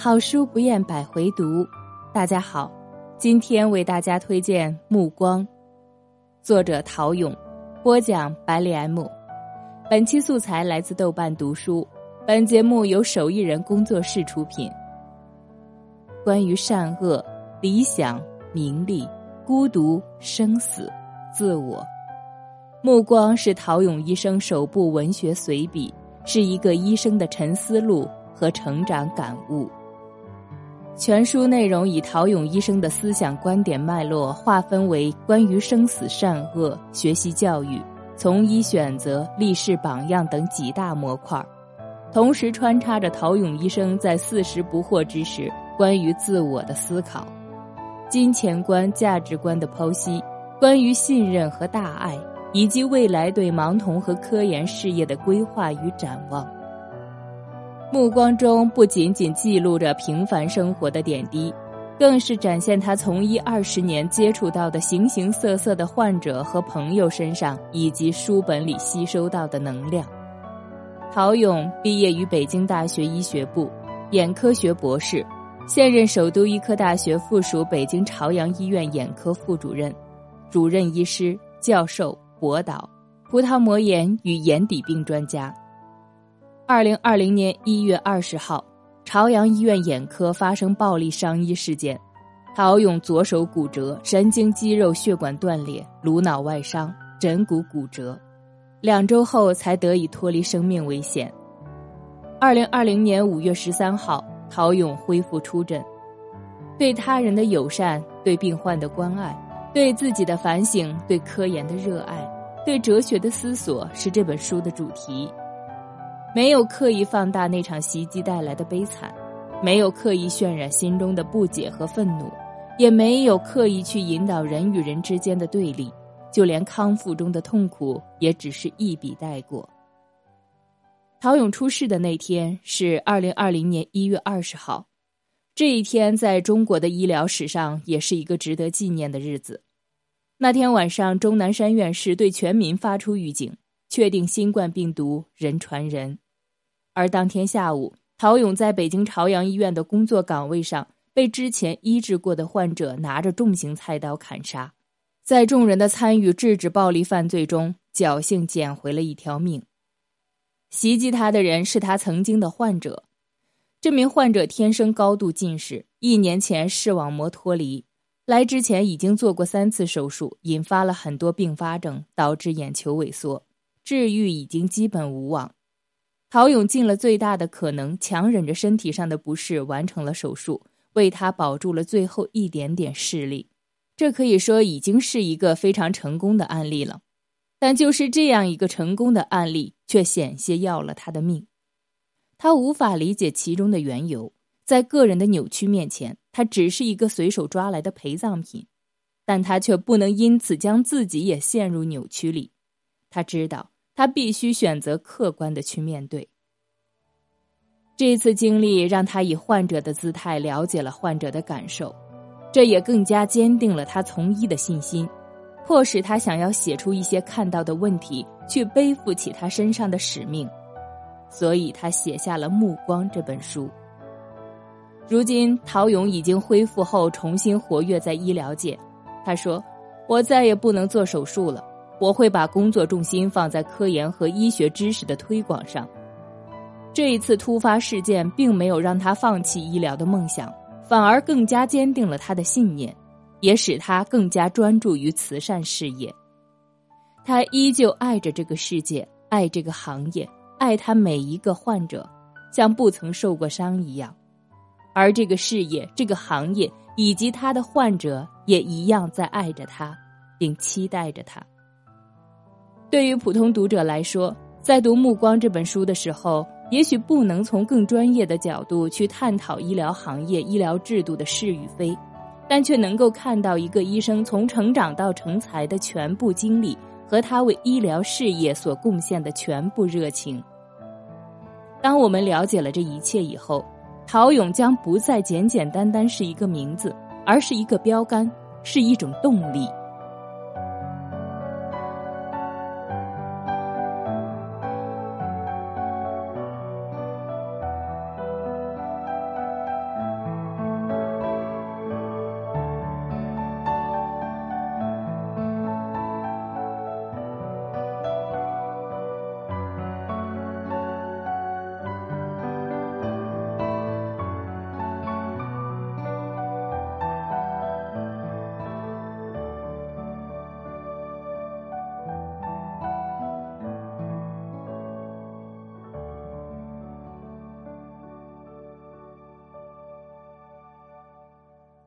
好书不厌百回读，大家好，今天为大家推荐《暮光》，作者陶勇，播讲百里 M。本期素材来自豆瓣读书，本节目由手艺人工作室出品。关于善恶、理想、名利、孤独、生死、自我，《暮光》是陶勇医生首部文学随笔。是一个医生的沉思录和成长感悟。全书内容以陶勇医生的思想观点脉络划分为关于生死善恶、学习教育、从医选择、立世榜样等几大模块，同时穿插着陶勇医生在四十不惑之时关于自我的思考、金钱观、价值观的剖析、关于信任和大爱。以及未来对盲童和科研事业的规划与展望。目光中不仅仅记录着平凡生活的点滴，更是展现他从医二十年接触到的形形色色的患者和朋友身上，以及书本里吸收到的能量。陶勇毕业于北京大学医学部，眼科学博士，现任首都医科大学附属北京朝阳医院眼科副主任、主任医师、教授。博导，葡萄膜炎与眼底病专家。二零二零年一月二十号，朝阳医院眼科发生暴力伤医事件，陶勇左手骨折，神经肌肉血管断裂，颅脑外伤，枕骨骨折，两周后才得以脱离生命危险。二零二零年五月十三号，陶勇恢复出诊，对他人的友善，对病患的关爱。对自己的反省，对科研的热爱，对哲学的思索，是这本书的主题。没有刻意放大那场袭击带来的悲惨，没有刻意渲染心中的不解和愤怒，也没有刻意去引导人与人之间的对立，就连康复中的痛苦也只是一笔带过。陶勇出事的那天是二零二零年一月二十号。这一天在中国的医疗史上也是一个值得纪念的日子。那天晚上，钟南山院士对全民发出预警，确定新冠病毒人传人。而当天下午，陶勇在北京朝阳医院的工作岗位上，被之前医治过的患者拿着重型菜刀砍杀，在众人的参与制止暴力犯罪中，侥幸捡回了一条命。袭击他的人是他曾经的患者。这名患者天生高度近视，一年前视网膜脱离，来之前已经做过三次手术，引发了很多并发症，导致眼球萎缩，治愈已经基本无望。陶勇尽了最大的可能，强忍着身体上的不适，完成了手术，为他保住了最后一点点视力。这可以说已经是一个非常成功的案例了。但就是这样一个成功的案例，却险些要了他的命。他无法理解其中的缘由，在个人的扭曲面前，他只是一个随手抓来的陪葬品，但他却不能因此将自己也陷入扭曲里。他知道，他必须选择客观的去面对。这次经历让他以患者的姿态了解了患者的感受，这也更加坚定了他从医的信心，迫使他想要写出一些看到的问题，去背负起他身上的使命。所以他写下了《目光》这本书。如今陶勇已经恢复后，重新活跃在医疗界。他说：“我再也不能做手术了，我会把工作重心放在科研和医学知识的推广上。”这一次突发事件并没有让他放弃医疗的梦想，反而更加坚定了他的信念，也使他更加专注于慈善事业。他依旧爱着这个世界，爱这个行业。爱他每一个患者，像不曾受过伤一样，而这个事业、这个行业以及他的患者也一样在爱着他，并期待着他。对于普通读者来说，在读《暮光》这本书的时候，也许不能从更专业的角度去探讨医疗行业、医疗制度的是与非，但却能够看到一个医生从成长到成才的全部经历。和他为医疗事业所贡献的全部热情。当我们了解了这一切以后，陶勇将不再简简单单是一个名字，而是一个标杆，是一种动力。